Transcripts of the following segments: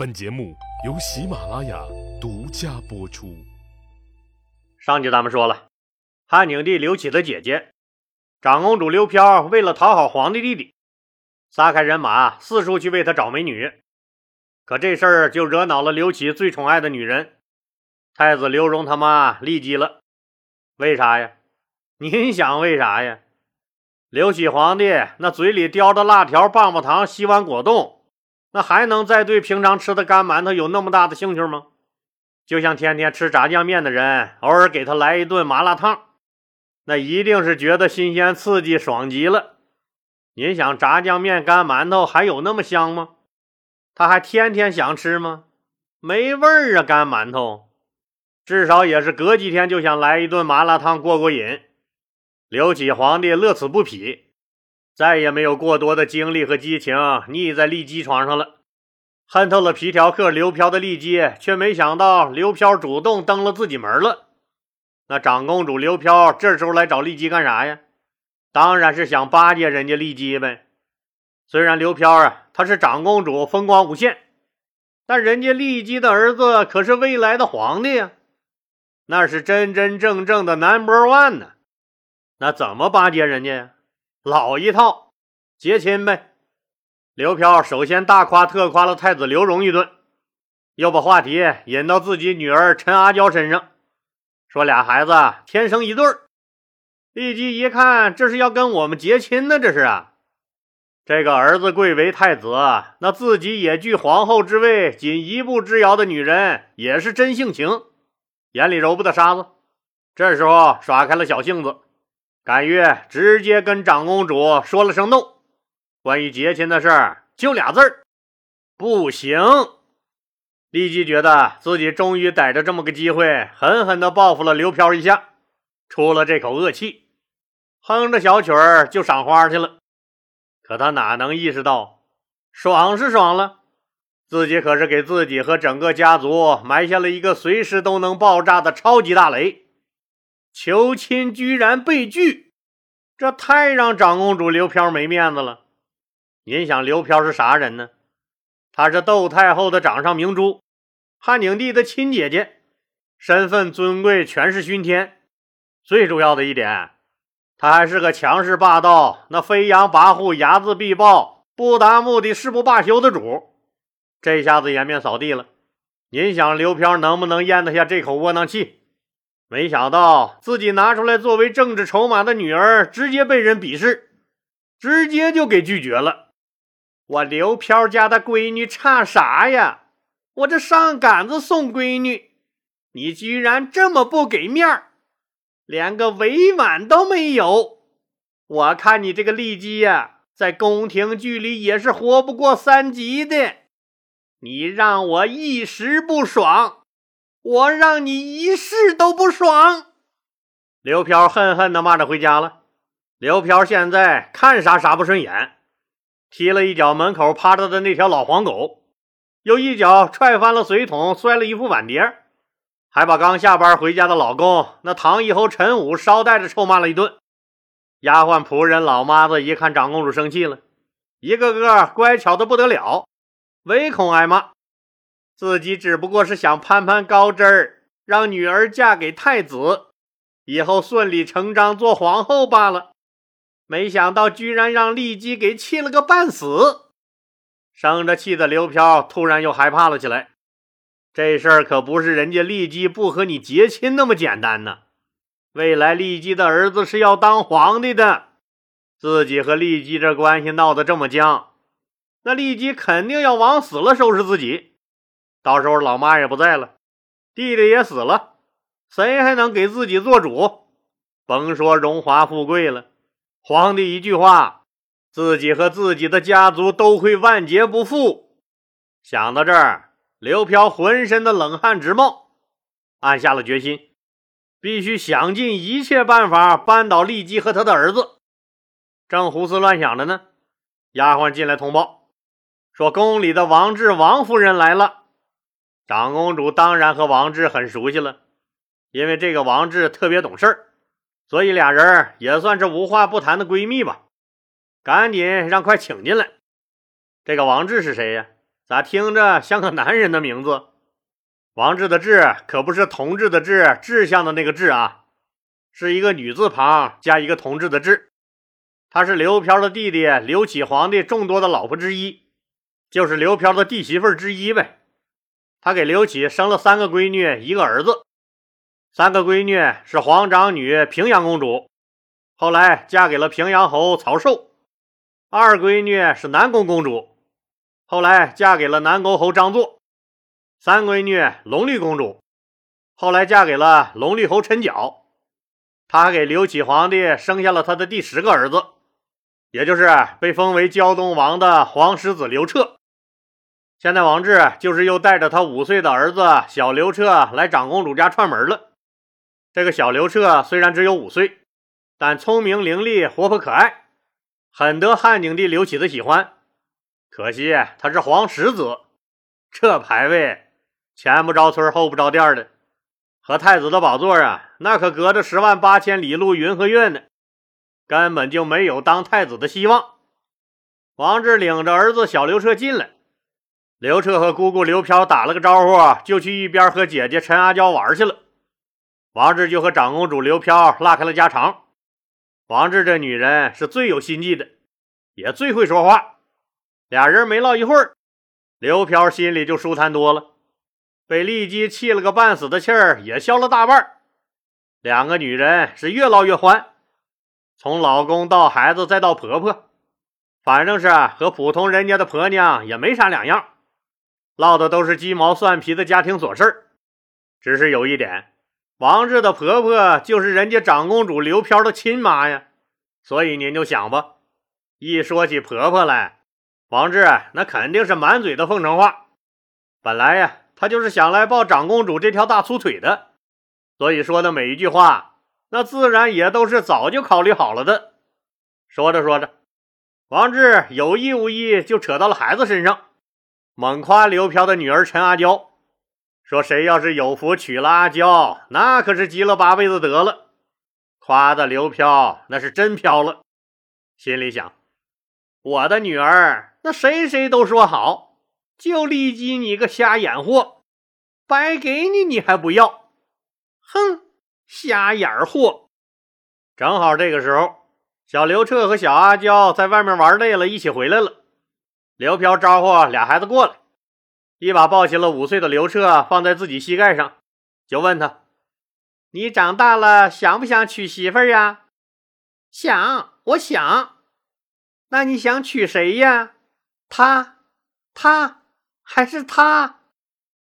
本节目由喜马拉雅独家播出。上集咱们说了，汉景帝刘启的姐姐长公主刘飘，为了讨好皇帝弟弟，撒开人马四处去为他找美女。可这事儿就惹恼了刘启最宠爱的女人太子刘荣他妈骊姬了。为啥呀？您想为啥呀？刘启皇帝那嘴里叼着辣条、棒棒糖、洗碗果冻。那还能再对平常吃的干馒头有那么大的兴趣吗？就像天天吃炸酱面的人，偶尔给他来一顿麻辣烫，那一定是觉得新鲜刺激、爽极了。您想，炸酱面、干馒头还有那么香吗？他还天天想吃吗？没味儿啊！干馒头，至少也是隔几天就想来一顿麻辣烫过过瘾。刘启皇帝乐此不疲。再也没有过多的精力和激情腻在丽姬床上了，恨透了皮条客刘飘的丽姬，却没想到刘飘主动登了自己门了。那长公主刘飘这时候来找丽姬干啥呀？当然是想巴结人家丽姬呗。虽然刘飘啊，她是长公主，风光无限，但人家丽姬的儿子可是未来的皇帝呀，那是真真正正的 number one 呢。那怎么巴结人家呀？老一套，结亲呗。刘飘首先大夸特夸了太子刘荣一顿，又把话题引到自己女儿陈阿娇身上，说俩孩子天生一对儿。立即一看，这是要跟我们结亲呢，这是啊。这个儿子贵为太子，那自己也距皇后之位仅一步之遥的女人，也是真性情，眼里揉不得沙子。这时候耍开了小性子。甘月直接跟长公主说了声 “no”，关于结亲的事儿就俩字儿：不行。立即觉得自己终于逮着这么个机会，狠狠地报复了刘飘一下，出了这口恶气，哼着小曲儿就赏花去了。可他哪能意识到，爽是爽了，自己可是给自己和整个家族埋下了一个随时都能爆炸的超级大雷。求亲居然被拒，这太让长公主刘飘没面子了。您想，刘飘是啥人呢？她是窦太后的掌上明珠，汉景帝的亲姐姐，身份尊贵，权势熏天。最重要的一点，她还是个强势霸道、那飞扬跋扈、睚眦必报、不达目的誓不罢休的主。这下子颜面扫地了。您想，刘飘能不能咽得下这口窝囊气？没想到自己拿出来作为政治筹码的女儿，直接被人鄙视，直接就给拒绝了。我刘飘家的闺女差啥呀？我这上杆子送闺女，你居然这么不给面儿，连个委婉都没有。我看你这个利姬呀，在宫廷剧里也是活不过三集的。你让我一时不爽。我让你一世都不爽！刘飘恨恨地骂着回家了。刘飘现在看啥啥不顺眼，踢了一脚门口趴着的那条老黄狗，又一脚踹翻了水桶，摔了一副碗碟，还把刚下班回家的老公那唐一侯陈武捎带着臭骂了一顿。丫鬟仆人老妈子一看长公主生气了，一个个乖巧的不得了，唯恐挨骂。自己只不过是想攀攀高枝儿，让女儿嫁给太子，以后顺理成章做皇后罢了。没想到居然让丽姬给气了个半死。生着气的刘飘突然又害怕了起来。这事儿可不是人家丽姬不和你结亲那么简单呢。未来丽姬的儿子是要当皇帝的，自己和丽姬这关系闹得这么僵，那丽姬肯定要往死了收拾自己。到时候老妈也不在了，弟弟也死了，谁还能给自己做主？甭说荣华富贵了，皇帝一句话，自己和自己的家族都会万劫不复。想到这儿，刘飘浑身的冷汗直冒，暗下了决心，必须想尽一切办法扳倒骊姬和他的儿子。正胡思乱想着呢，丫鬟进来通报，说宫里的王志王夫人来了。长公主当然和王志很熟悉了，因为这个王志特别懂事儿，所以俩人也算是无话不谈的闺蜜吧。赶紧让快请进来。这个王志是谁呀？咋听着像个男人的名字？王志的志可不是同志的志，志向的那个志啊，是一个女字旁加一个同志的志。他是刘飘的弟弟刘启皇帝众多的老婆之一，就是刘飘的弟媳妇之一呗。他给刘启生了三个闺女，一个儿子。三个闺女是皇长女平阳公主，后来嫁给了平阳侯曹寿；二闺女是南宫公主，后来嫁给了南宫侯张作。三闺女龙绿公主，后来嫁给了龙绿侯陈角。他还给刘启皇帝生下了他的第十个儿子，也就是被封为胶东王的皇十子刘彻。现在王志就是又带着他五岁的儿子小刘彻来长公主家串门了。这个小刘彻虽然只有五岁，但聪明伶俐、活泼可爱，很得汉景帝刘启的喜欢。可惜他是皇十子，这排位。前不着村后不着店的，和太子的宝座啊，那可隔着十万八千里路云和月呢，根本就没有当太子的希望。王志领着儿子小刘彻进来，刘彻和姑姑刘飘打了个招呼，就去一边和姐姐陈阿娇玩去了。王志就和长公主刘飘拉开了家常。王志这女人是最有心计的，也最会说话。俩人没唠一会儿，刘飘心里就舒坦多了。被丽姬气了个半死的气儿也消了大半两个女人是越唠越欢，从老公到孩子再到婆婆，反正是和普通人家的婆娘也没啥两样，唠的都是鸡毛蒜皮的家庭琐事儿只是有一点，王志的婆婆就是人家长公主刘飘的亲妈呀，所以您就想吧，一说起婆婆来，王志那肯定是满嘴的奉承话。本来呀。他就是想来抱长公主这条大粗腿的，所以说的每一句话，那自然也都是早就考虑好了的。说着说着，王志有意无意就扯到了孩子身上，猛夸刘飘的女儿陈阿娇，说谁要是有福娶了阿娇，那可是积了八辈子德了。夸的刘飘那是真飘了，心里想：我的女儿，那谁谁都说好。就立即你个瞎眼货，白给你你还不要？哼，瞎眼货！正好这个时候，小刘彻和小阿娇在外面玩累了，一起回来了。刘飘招呼俩孩子过来，一把抱起了五岁的刘彻，放在自己膝盖上，就问他：“你长大了想不想娶媳妇呀？”“想，我想。”“那你想娶谁呀？”“他，他。”还是他，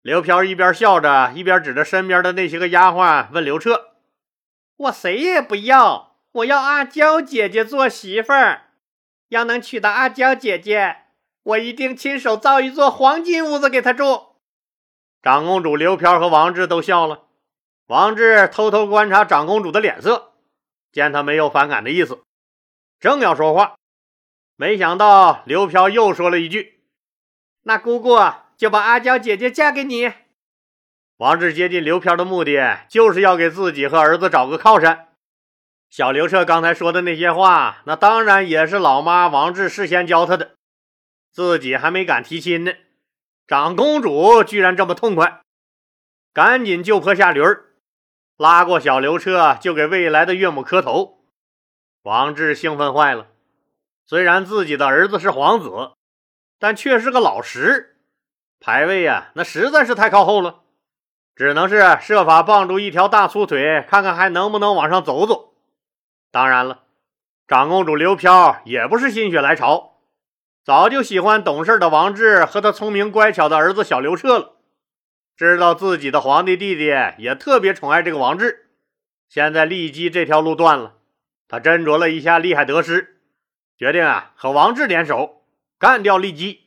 刘飘一边笑着，一边指着身边的那些个丫鬟问刘彻：“我谁也不要，我要阿娇姐姐做媳妇儿。要能娶到阿娇姐姐，我一定亲手造一座黄金屋子给他住。”长公主刘飘和王志都笑了。王志偷偷观察长公主的脸色，见她没有反感的意思，正要说话，没想到刘飘又说了一句。那姑姑就把阿娇姐姐嫁给你。王志接近刘飘的目的，就是要给自己和儿子找个靠山。小刘彻刚才说的那些话，那当然也是老妈王志事先教他的，自己还没敢提亲呢。长公主居然这么痛快，赶紧就坡下驴儿，拉过小刘彻就给未来的岳母磕头。王志兴奋坏了，虽然自己的儿子是皇子。但却是个老十，排位呀，那实在是太靠后了，只能是设法傍住一条大粗腿，看看还能不能往上走走。当然了，长公主刘飘也不是心血来潮，早就喜欢懂事的王志和他聪明乖巧的儿子小刘彻了，知道自己的皇帝弟弟也特别宠爱这个王志。现在骊姬这条路断了，他斟酌了一下利害得失，决定啊和王志联手。干掉骊姬，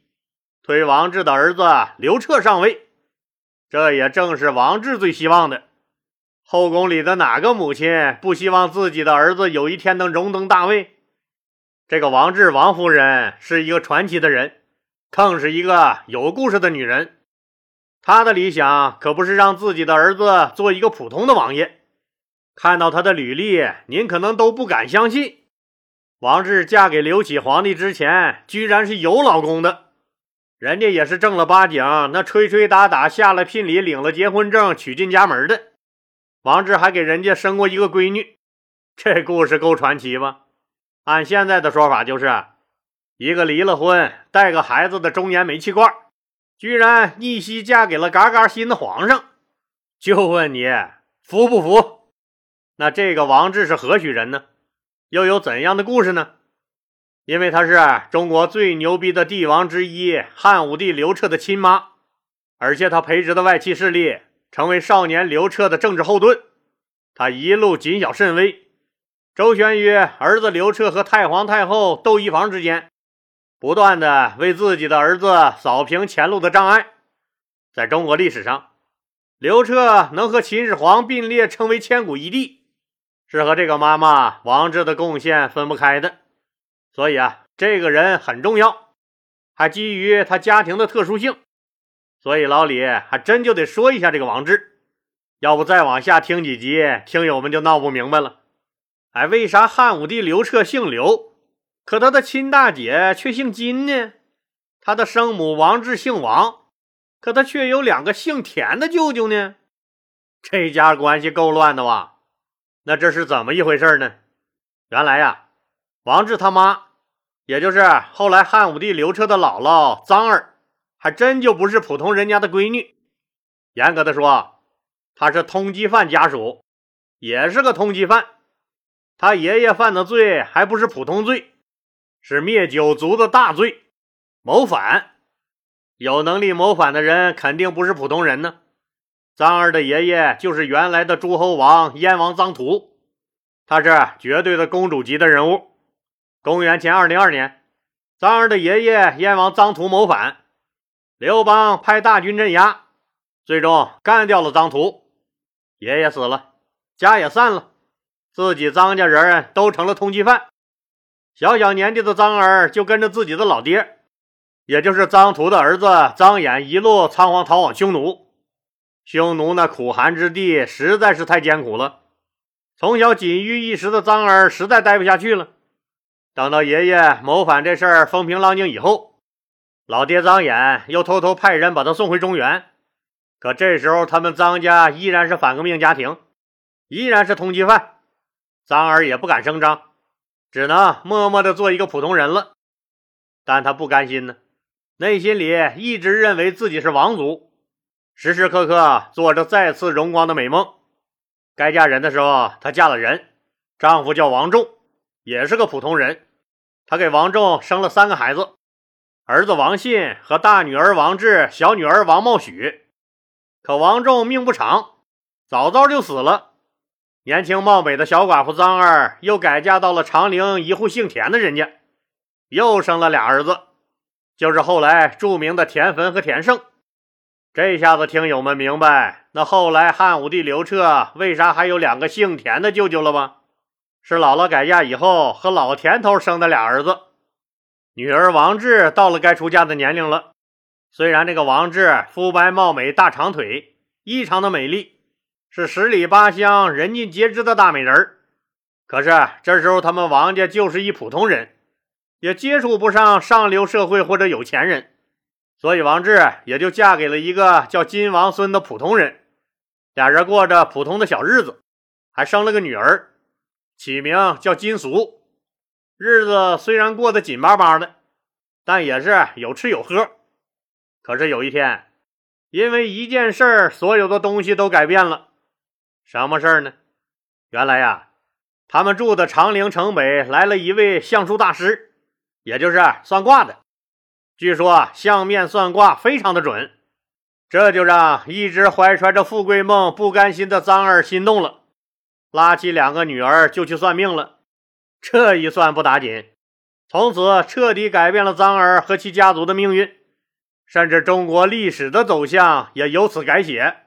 推王志的儿子刘彻上位，这也正是王志最希望的。后宫里的哪个母亲不希望自己的儿子有一天能荣登大位？这个王志王夫人是一个传奇的人，更是一个有故事的女人。她的理想可不是让自己的儿子做一个普通的王爷。看到她的履历，您可能都不敢相信。王志嫁给刘启皇帝之前，居然是有老公的。人家也是正儿八经，那吹吹打打下了聘礼，领了结婚证，娶进家门的。王志还给人家生过一个闺女，这故事够传奇吧？按现在的说法，就是一个离了婚、带个孩子的中年煤气罐，居然逆袭嫁给了嘎嘎新的皇上。就问你服不服？那这个王志是何许人呢？又有怎样的故事呢？因为他是中国最牛逼的帝王之一汉武帝刘彻的亲妈，而且他培植的外戚势力成为少年刘彻的政治后盾。他一路谨小慎微，周旋于儿子刘彻和太皇太后窦漪房之间，不断的为自己的儿子扫平前路的障碍。在中国历史上，刘彻能和秦始皇并列称为千古一帝，是和这个妈妈王志的贡献分不开的。所以啊，这个人很重要，还基于他家庭的特殊性，所以老李还真就得说一下这个王志。要不再往下听几集，听友们就闹不明白了。哎，为啥汉武帝刘彻姓刘，可他的亲大姐却姓金呢？他的生母王志姓王，可他却有两个姓田的舅舅呢？这家关系够乱的哇？那这是怎么一回事呢？原来呀。王志他妈，也就是后来汉武帝刘彻的姥姥臧儿，还真就不是普通人家的闺女。严格的说，她是通缉犯家属，也是个通缉犯。他爷爷犯的罪还不是普通罪，是灭九族的大罪，谋反。有能力谋反的人肯定不是普通人呢。臧儿的爷爷就是原来的诸侯王燕王臧荼，他是绝对的公主级的人物。公元前二零二年，臧儿的爷爷燕王臧荼谋反，刘邦派大军镇压，最终干掉了臧荼。爷爷死了，家也散了，自己张家人都成了通缉犯。小小年纪的张儿就跟着自己的老爹，也就是张图的儿子张衍，一路仓皇逃往匈奴。匈奴那苦寒之地实在是太艰苦了，从小锦衣玉食的张儿实在待不下去了。等到爷爷谋反这事儿风平浪静以后，老爹张衍又偷偷派人把他送回中原。可这时候他们张家依然是反革命家庭，依然是通缉犯。臧儿也不敢声张，只能默默的做一个普通人了。但他不甘心呢，内心里一直认为自己是王族，时时刻刻做着再次荣光的美梦。该嫁人的时候，她嫁了人，丈夫叫王仲。也是个普通人，她给王仲生了三个孩子，儿子王信和大女儿王志，小女儿王茂许。可王仲命不长，早早就死了。年轻貌美的小寡妇臧儿又改嫁到了长陵一户姓田的人家，又生了俩儿子，就是后来著名的田汾和田胜。这下子听友们明白，那后来汉武帝刘彻为啥还有两个姓田的舅舅了吧？是姥姥改嫁以后和老田头生的俩儿子，女儿王志到了该出嫁的年龄了。虽然这个王志肤白貌美、大长腿，异常的美丽，是十里八乡人尽皆知的大美人儿，可是这时候他们王家就是一普通人，也接触不上上流社会或者有钱人，所以王志也就嫁给了一个叫金王孙的普通人，俩人过着普通的小日子，还生了个女儿。起名叫金俗，日子虽然过得紧巴巴的，但也是有吃有喝。可是有一天，因为一件事儿，所有的东西都改变了。什么事儿呢？原来呀，他们住的长陵城北来了一位相术大师，也就是算卦的。据说相面算卦非常的准，这就让一直怀揣着富贵梦、不甘心的张二心动了。拉起两个女儿就去算命了，这一算不打紧，从此彻底改变了张儿和其家族的命运，甚至中国历史的走向也由此改写。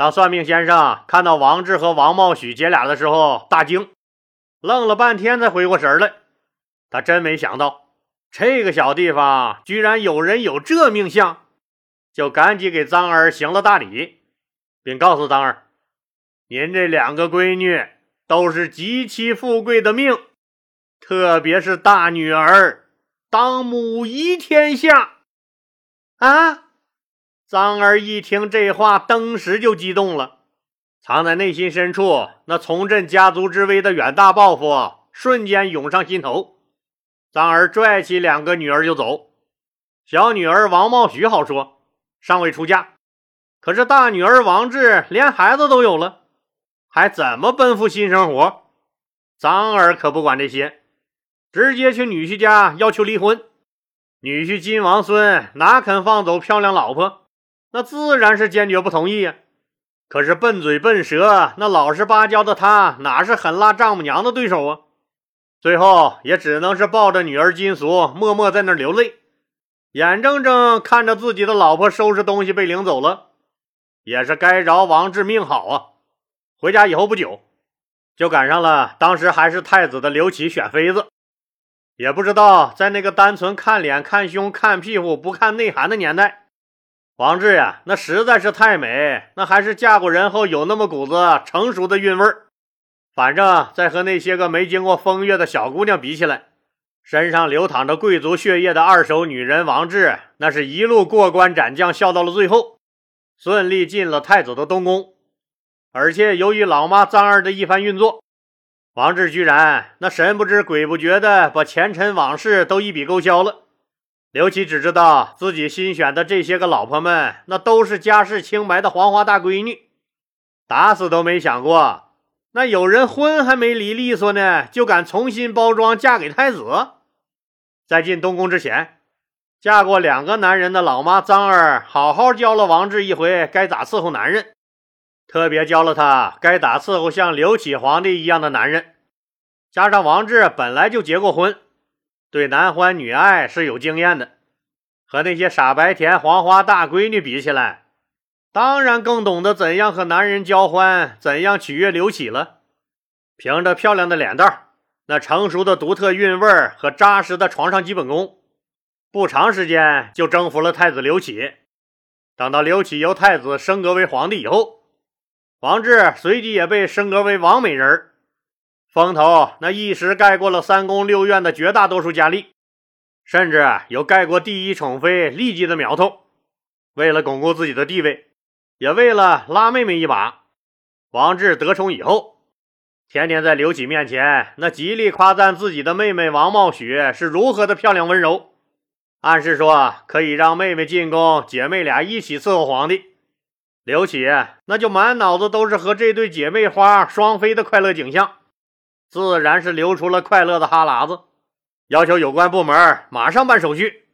当算命先生看到王志和王茂许姐俩的时候，大惊，愣了半天才回过神来。他真没想到这个小地方居然有人有这命相，就赶紧给张儿行了大礼，并告诉张儿。您这两个闺女都是极其富贵的命，特别是大女儿当母仪天下。啊！张儿一听这话，登时就激动了，藏在内心深处那重振家族之威的远大抱负瞬间涌上心头。张儿拽起两个女儿就走。小女儿王茂许好说，尚未出嫁，可是大女儿王志连孩子都有了，还怎么奔赴新生活？张儿可不管这些，直接去女婿家要求离婚。女婿金王孙哪肯放走漂亮老婆？那自然是坚决不同意呀。可是笨嘴笨舌、那老实巴交的他，哪是狠辣丈母娘的对手啊？最后也只能是抱着女儿金俗，默默在那流泪，眼睁睁看着自己的老婆收拾东西被领走了。也是该着王志命好啊！回家以后不久，就赶上了当时还是太子的刘启选妃子。也不知道在那个单纯看脸、看胸、看屁股不看内涵的年代，王志呀，那实在是太美，那还是嫁过人后有那么股子成熟的韵味儿。反正，在和那些个没经过风月的小姑娘比起来，身上流淌着贵族血液的二手女人王志，那是一路过关斩将，笑到了最后，顺利进了太子的东宫。而且，由于老妈张儿的一番运作，王志居然那神不知鬼不觉的把前尘往事都一笔勾销了。刘启只知道自己新选的这些个老婆们，那都是家世清白的黄花大闺女，打死都没想过。那有人婚还没离利索呢，就敢重新包装嫁给太子。在进东宫之前，嫁过两个男人的老妈张儿，好好教了王志一回该咋伺候男人，特别教了他该咋伺候像刘启皇帝一样的男人。加上王志本来就结过婚，对男欢女爱是有经验的，和那些傻白甜黄花大闺女比起来。当然更懂得怎样和男人交欢，怎样取悦刘启了。凭着漂亮的脸蛋那成熟的独特韵味和扎实的床上基本功，不长时间就征服了太子刘启。等到刘启由太子升格为皇帝以后，王志随即也被升格为王美人风头那一时盖过了三宫六院的绝大多数佳丽，甚至有盖过第一宠妃丽姬的苗头。为了巩固自己的地位。也为了拉妹妹一把，王志得宠以后，天天在刘启面前那极力夸赞自己的妹妹王茂许是如何的漂亮温柔，暗示说可以让妹妹进宫，姐妹俩一起伺候皇帝。刘启那就满脑子都是和这对姐妹花双飞的快乐景象，自然是流出了快乐的哈喇子，要求有关部门马上办手续，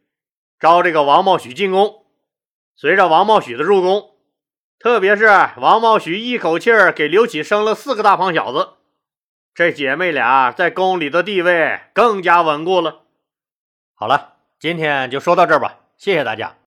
招这个王茂许进宫。随着王茂许的入宫。特别是王茂许一口气儿给刘启生了四个大胖小子，这姐妹俩在宫里的地位更加稳固了。好了，今天就说到这儿吧，谢谢大家。